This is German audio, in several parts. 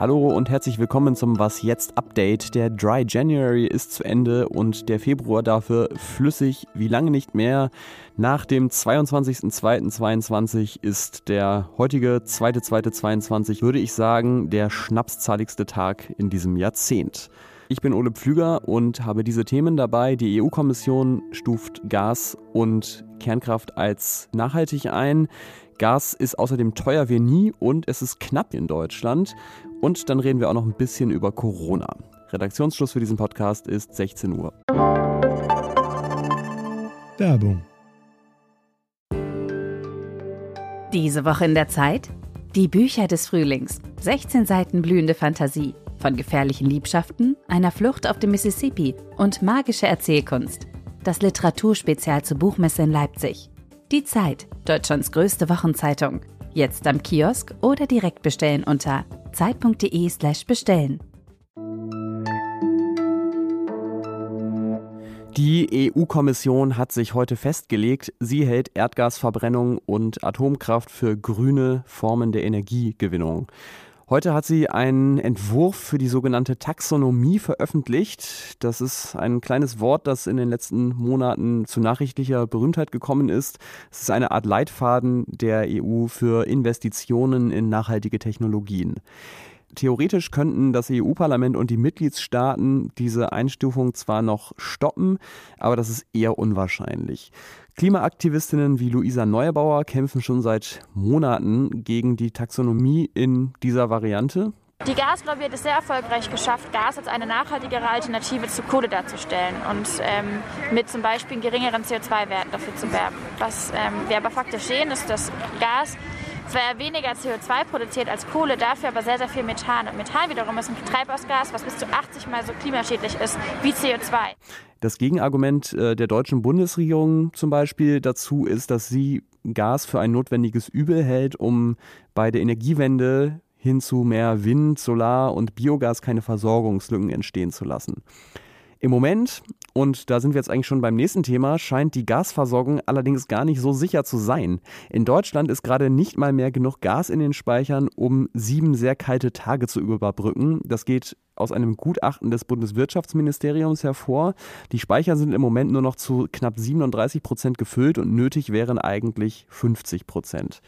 Hallo und herzlich willkommen zum Was jetzt Update. Der Dry January ist zu Ende und der Februar dafür flüssig wie lange nicht mehr. Nach dem 22.02.22 ist der heutige 2.02.22, würde ich sagen, der schnapszahligste Tag in diesem Jahrzehnt. Ich bin Ole Pflüger und habe diese Themen dabei. Die EU-Kommission stuft Gas und Kernkraft als nachhaltig ein. Gas ist außerdem teuer wie nie und es ist knapp in Deutschland. Und dann reden wir auch noch ein bisschen über Corona. Redaktionsschluss für diesen Podcast ist 16 Uhr. Werbung. Diese Woche in der Zeit? Die Bücher des Frühlings. 16 Seiten blühende Fantasie. Von gefährlichen Liebschaften, einer Flucht auf dem Mississippi und magische Erzählkunst. Das Literaturspezial zur Buchmesse in Leipzig. Die Zeit, Deutschlands größte Wochenzeitung. Jetzt am Kiosk oder direkt bestellen unter zeit.de/slash bestellen. Die EU-Kommission hat sich heute festgelegt, sie hält Erdgasverbrennung und Atomkraft für grüne Formen der Energiegewinnung. Heute hat sie einen Entwurf für die sogenannte Taxonomie veröffentlicht. Das ist ein kleines Wort, das in den letzten Monaten zu nachrichtlicher Berühmtheit gekommen ist. Es ist eine Art Leitfaden der EU für Investitionen in nachhaltige Technologien. Theoretisch könnten das EU-Parlament und die Mitgliedstaaten diese Einstufung zwar noch stoppen, aber das ist eher unwahrscheinlich. Klimaaktivistinnen wie Luisa Neubauer kämpfen schon seit Monaten gegen die Taxonomie in dieser Variante. Die Gaslobby hat es sehr erfolgreich geschafft, Gas als eine nachhaltigere Alternative zu Kohle darzustellen und ähm, mit zum Beispiel geringeren CO2-Werten dafür zu werben. Was ähm, wir aber faktisch sehen, ist, dass Gas zwar weniger CO2 produziert als Kohle, dafür aber sehr, sehr viel Methan. Und Methan wiederum ist ein Treibhausgas, was bis zu 80 Mal so klimaschädlich ist wie CO2. Das Gegenargument äh, der deutschen Bundesregierung zum Beispiel dazu ist, dass sie Gas für ein notwendiges Übel hält, um bei der Energiewende hin zu mehr Wind, Solar und Biogas keine Versorgungslücken entstehen zu lassen. Im Moment, und da sind wir jetzt eigentlich schon beim nächsten Thema, scheint die Gasversorgung allerdings gar nicht so sicher zu sein. In Deutschland ist gerade nicht mal mehr genug Gas in den Speichern, um sieben sehr kalte Tage zu überbrücken. Das geht aus einem Gutachten des Bundeswirtschaftsministeriums hervor. Die Speicher sind im Moment nur noch zu knapp 37 Prozent gefüllt und nötig wären eigentlich 50 Prozent.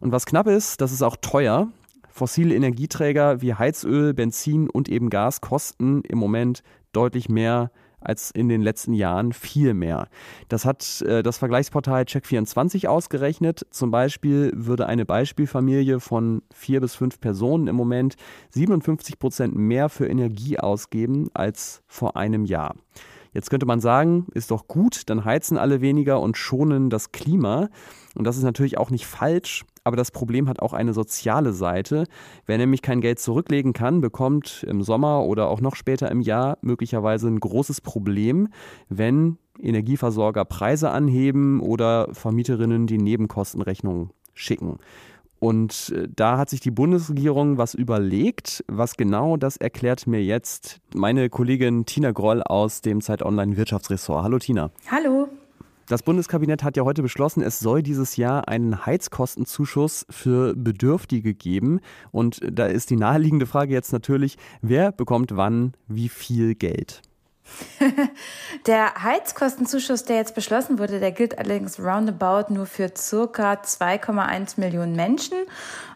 Und was knapp ist, das ist auch teuer. Fossile Energieträger wie Heizöl, Benzin und eben Gas kosten im Moment deutlich mehr als in den letzten Jahren, viel mehr. Das hat äh, das Vergleichsportal Check24 ausgerechnet. Zum Beispiel würde eine Beispielfamilie von vier bis fünf Personen im Moment 57 Prozent mehr für Energie ausgeben als vor einem Jahr. Jetzt könnte man sagen, ist doch gut, dann heizen alle weniger und schonen das Klima. Und das ist natürlich auch nicht falsch, aber das Problem hat auch eine soziale Seite. Wer nämlich kein Geld zurücklegen kann, bekommt im Sommer oder auch noch später im Jahr möglicherweise ein großes Problem, wenn Energieversorger Preise anheben oder Vermieterinnen die Nebenkostenrechnung schicken. Und äh, da hat sich die Bundesregierung was überlegt. Was genau, das erklärt mir jetzt meine Kollegin Tina Groll aus dem Zeit Online Wirtschaftsressort. Hallo Tina. Hallo. Das Bundeskabinett hat ja heute beschlossen, es soll dieses Jahr einen Heizkostenzuschuss für Bedürftige geben. Und da ist die naheliegende Frage jetzt natürlich, wer bekommt wann wie viel Geld? der Heizkostenzuschuss, der jetzt beschlossen wurde, der gilt allerdings roundabout nur für circa 2,1 Millionen Menschen.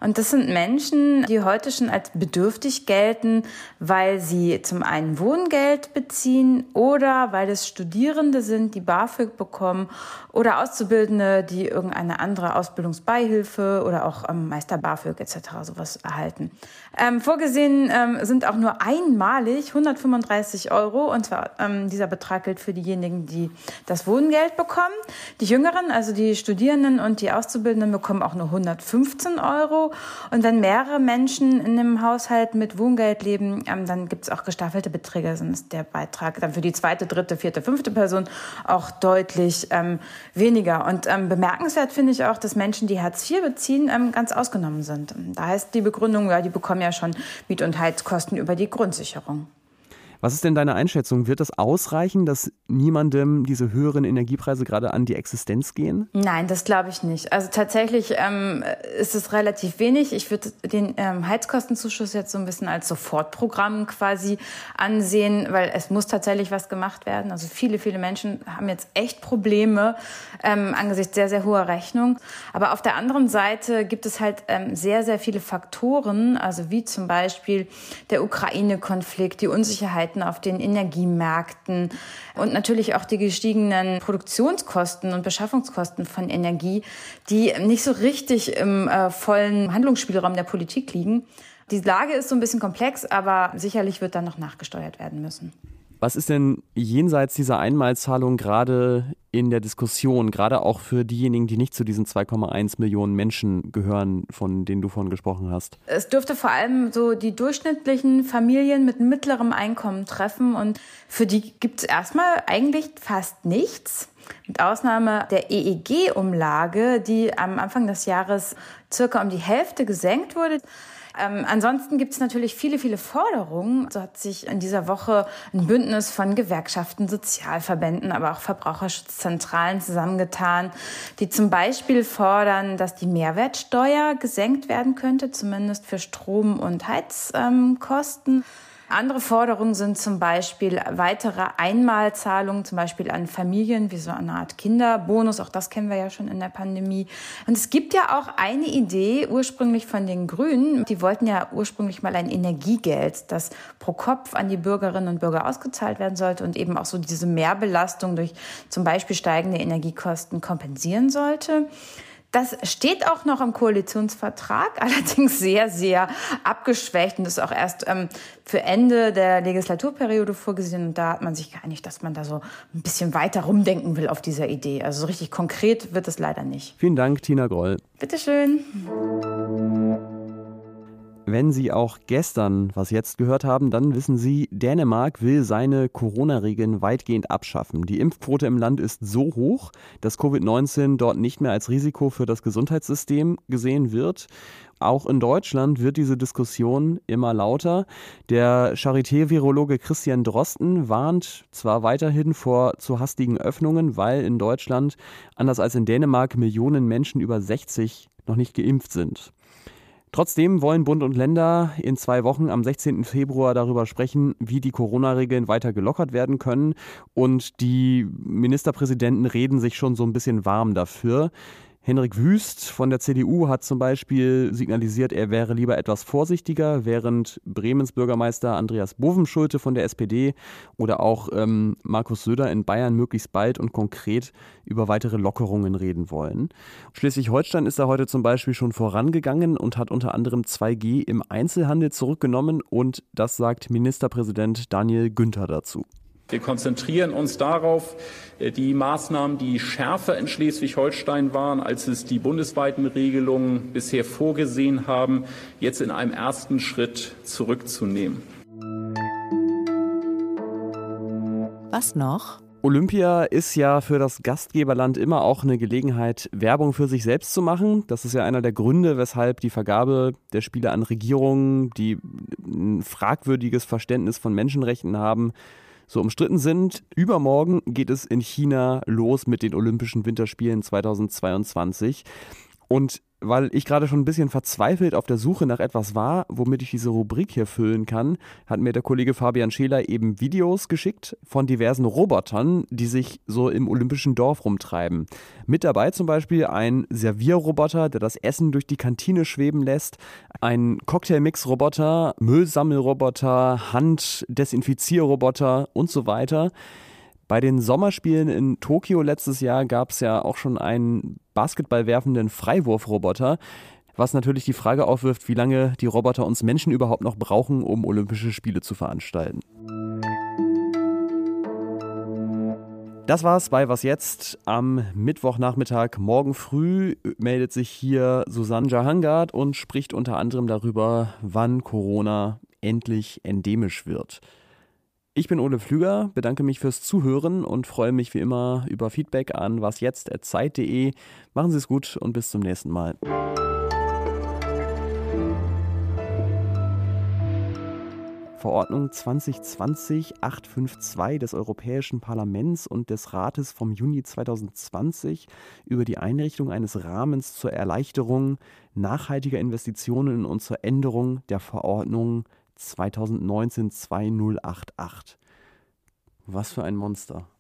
Und das sind Menschen, die heute schon als bedürftig gelten, weil sie zum einen Wohngeld beziehen oder weil es Studierende sind, die BAföG bekommen oder Auszubildende, die irgendeine andere Ausbildungsbeihilfe oder auch ähm, Meister BAföG etc. sowas erhalten. Ähm, vorgesehen ähm, sind auch nur einmalig 135 Euro und zwar ähm, dieser Betrag gilt für diejenigen, die das Wohngeld bekommen. Die Jüngeren, also die Studierenden und die Auszubildenden bekommen auch nur 115 Euro. Und wenn mehrere Menschen in einem Haushalt mit Wohngeld leben, ähm, dann gibt es auch gestaffelte Beträge, dann ist der Beitrag dann für die zweite, dritte, vierte, fünfte Person auch deutlich ähm, weniger. Und ähm, bemerkenswert finde ich auch, dass Menschen, die Hartz IV beziehen, ähm, ganz ausgenommen sind. Da heißt die Begründung, ja, die bekommen ja schon Miet- und Heizkosten über die Grundsicherung. Was ist denn deine Einschätzung? Wird das ausreichen, dass niemandem diese höheren Energiepreise gerade an die Existenz gehen? Nein, das glaube ich nicht. Also tatsächlich ähm, ist es relativ wenig. Ich würde den ähm, Heizkostenzuschuss jetzt so ein bisschen als Sofortprogramm quasi ansehen, weil es muss tatsächlich was gemacht werden. Also viele, viele Menschen haben jetzt echt Probleme ähm, angesichts sehr, sehr hoher Rechnung. Aber auf der anderen Seite gibt es halt ähm, sehr, sehr viele Faktoren, also wie zum Beispiel der Ukraine-Konflikt, die Unsicherheiten auf den Energiemärkten und natürlich auch die gestiegenen Produktionskosten und Beschaffungskosten von Energie, die nicht so richtig im äh, vollen Handlungsspielraum der Politik liegen. Die Lage ist so ein bisschen komplex, aber sicherlich wird dann noch nachgesteuert werden müssen. Was ist denn jenseits dieser Einmalzahlung gerade in der Diskussion, gerade auch für diejenigen, die nicht zu diesen 2,1 Millionen Menschen gehören, von denen du vorhin gesprochen hast? Es dürfte vor allem so die durchschnittlichen Familien mit mittlerem Einkommen treffen und für die gibt es erstmal eigentlich fast nichts. Mit Ausnahme der EEG-Umlage, die am Anfang des Jahres circa um die Hälfte gesenkt wurde. Ähm, ansonsten gibt es natürlich viele, viele Forderungen. So hat sich in dieser Woche ein Bündnis von Gewerkschaften, Sozialverbänden, aber auch Verbraucherschutzzentralen zusammengetan, die zum Beispiel fordern, dass die Mehrwertsteuer gesenkt werden könnte, zumindest für Strom- und Heizkosten. Ähm, andere Forderungen sind zum Beispiel weitere Einmalzahlungen, zum Beispiel an Familien, wie so eine Art Kinderbonus. Auch das kennen wir ja schon in der Pandemie. Und es gibt ja auch eine Idee ursprünglich von den Grünen. Die wollten ja ursprünglich mal ein Energiegeld, das pro Kopf an die Bürgerinnen und Bürger ausgezahlt werden sollte und eben auch so diese Mehrbelastung durch zum Beispiel steigende Energiekosten kompensieren sollte. Das steht auch noch im Koalitionsvertrag, allerdings sehr, sehr abgeschwächt und ist auch erst ähm, für Ende der Legislaturperiode vorgesehen. Und da hat man sich geeinigt, dass man da so ein bisschen weiter rumdenken will auf dieser Idee. Also so richtig konkret wird es leider nicht. Vielen Dank, Tina Groll. Bitteschön. Wenn Sie auch gestern was jetzt gehört haben, dann wissen Sie, Dänemark will seine Corona-Regeln weitgehend abschaffen. Die Impfquote im Land ist so hoch, dass Covid-19 dort nicht mehr als Risiko für das Gesundheitssystem gesehen wird. Auch in Deutschland wird diese Diskussion immer lauter. Der Charité-Virologe Christian Drosten warnt zwar weiterhin vor zu hastigen Öffnungen, weil in Deutschland, anders als in Dänemark, Millionen Menschen über 60 noch nicht geimpft sind. Trotzdem wollen Bund und Länder in zwei Wochen am 16. Februar darüber sprechen, wie die Corona-Regeln weiter gelockert werden können. Und die Ministerpräsidenten reden sich schon so ein bisschen warm dafür. Henrik Wüst von der CDU hat zum Beispiel signalisiert, er wäre lieber etwas vorsichtiger, während Bremens Bürgermeister Andreas Bovenschulte von der SPD oder auch ähm, Markus Söder in Bayern möglichst bald und konkret über weitere Lockerungen reden wollen. Schleswig-Holstein ist da heute zum Beispiel schon vorangegangen und hat unter anderem 2G im Einzelhandel zurückgenommen und das sagt Ministerpräsident Daniel Günther dazu. Wir konzentrieren uns darauf, äh, die Maßnahmen, die schärfer in Schleswig-Holstein waren, als es die bundesweiten Regelungen bisher vorgesehen haben, jetzt in einem ersten Schritt zurückzunehmen. Was noch? Olympia ist ja für das Gastgeberland immer auch eine Gelegenheit, Werbung für sich selbst zu machen. Das ist ja einer der Gründe, weshalb die Vergabe der Spiele an Regierungen, die ein fragwürdiges Verständnis von Menschenrechten haben, so umstritten sind. Übermorgen geht es in China los mit den Olympischen Winterspielen 2022. Und weil ich gerade schon ein bisschen verzweifelt auf der Suche nach etwas war, womit ich diese Rubrik hier füllen kann, hat mir der Kollege Fabian Scheler eben Videos geschickt von diversen Robotern, die sich so im olympischen Dorf rumtreiben. Mit dabei zum Beispiel ein Servierroboter, der das Essen durch die Kantine schweben lässt, ein Cocktailmix-Roboter, Müllsammelroboter, Handdesinfizierroboter und so weiter. Bei den Sommerspielen in Tokio letztes Jahr gab es ja auch schon einen basketballwerfenden Freiwurfroboter, was natürlich die Frage aufwirft, wie lange die Roboter uns Menschen überhaupt noch brauchen, um Olympische Spiele zu veranstalten. Das war's bei Was jetzt am Mittwochnachmittag. Morgen früh meldet sich hier Susanne Jahangard und spricht unter anderem darüber, wann Corona endlich endemisch wird. Ich bin Ole Pflüger, bedanke mich fürs Zuhören und freue mich wie immer über Feedback an wasjetzt.zeit.de. Machen Sie es gut und bis zum nächsten Mal. Verordnung 2020-852 des Europäischen Parlaments und des Rates vom Juni 2020 über die Einrichtung eines Rahmens zur Erleichterung nachhaltiger Investitionen und zur Änderung der Verordnung 2019-2088. Was für ein Monster.